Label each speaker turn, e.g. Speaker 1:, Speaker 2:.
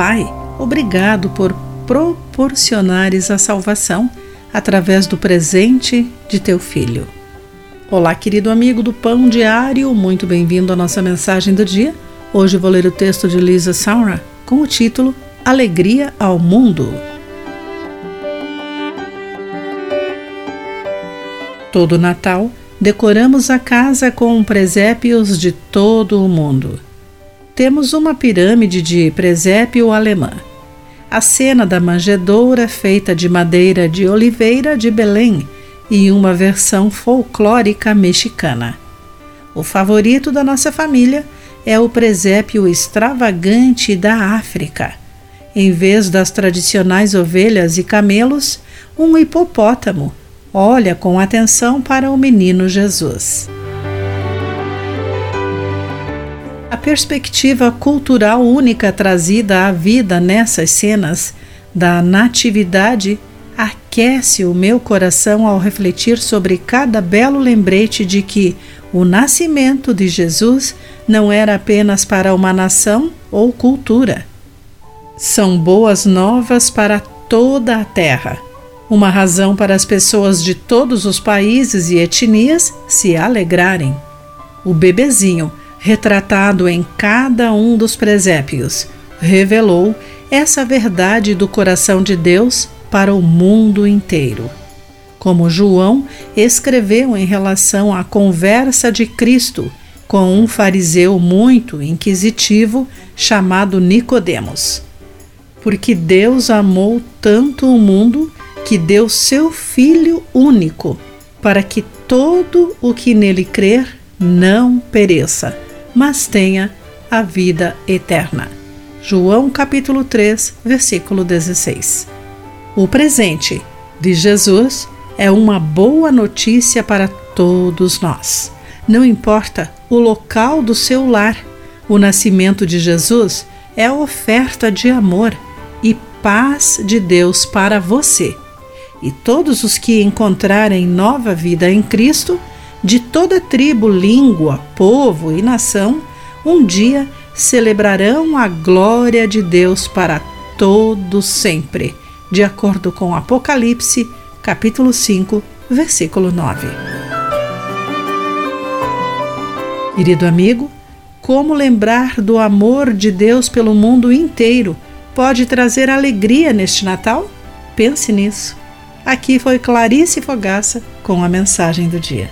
Speaker 1: Pai, obrigado por proporcionares a salvação através do presente de teu Filho. Olá, querido amigo do Pão Diário, muito bem-vindo à nossa mensagem do dia. Hoje vou ler o texto de Lisa Saura com o título Alegria ao Mundo. Todo Natal, decoramos a casa com presépios de todo o mundo. Temos uma pirâmide de presépio alemã. A cena da manjedoura feita de madeira de oliveira de Belém e uma versão folclórica mexicana. O favorito da nossa família é o presépio extravagante da África. Em vez das tradicionais ovelhas e camelos, um hipopótamo olha com atenção para o menino Jesus. Perspectiva cultural única trazida à vida nessas cenas da natividade aquece o meu coração ao refletir sobre cada belo lembrete de que o nascimento de Jesus não era apenas para uma nação ou cultura. São boas novas para toda a terra uma razão para as pessoas de todos os países e etnias se alegrarem. O bebezinho, retratado em cada um dos presépios, revelou essa verdade do coração de Deus para o mundo inteiro. Como João escreveu em relação à conversa de Cristo com um fariseu muito inquisitivo chamado Nicodemos. Porque Deus amou tanto o mundo que deu seu Filho único, para que todo o que nele crer não pereça, mas tenha a vida eterna. João capítulo 3, versículo 16. O presente de Jesus é uma boa notícia para todos nós. Não importa o local do seu lar, o nascimento de Jesus é oferta de amor e paz de Deus para você e todos os que encontrarem nova vida em Cristo, de toda tribo, língua, povo e nação, um dia celebrarão a glória de Deus para todo sempre, de acordo com Apocalipse, capítulo 5, versículo 9. Querido amigo, como lembrar do amor de Deus pelo mundo inteiro pode trazer alegria neste Natal? Pense nisso. Aqui foi Clarice Fogaça com a mensagem do dia.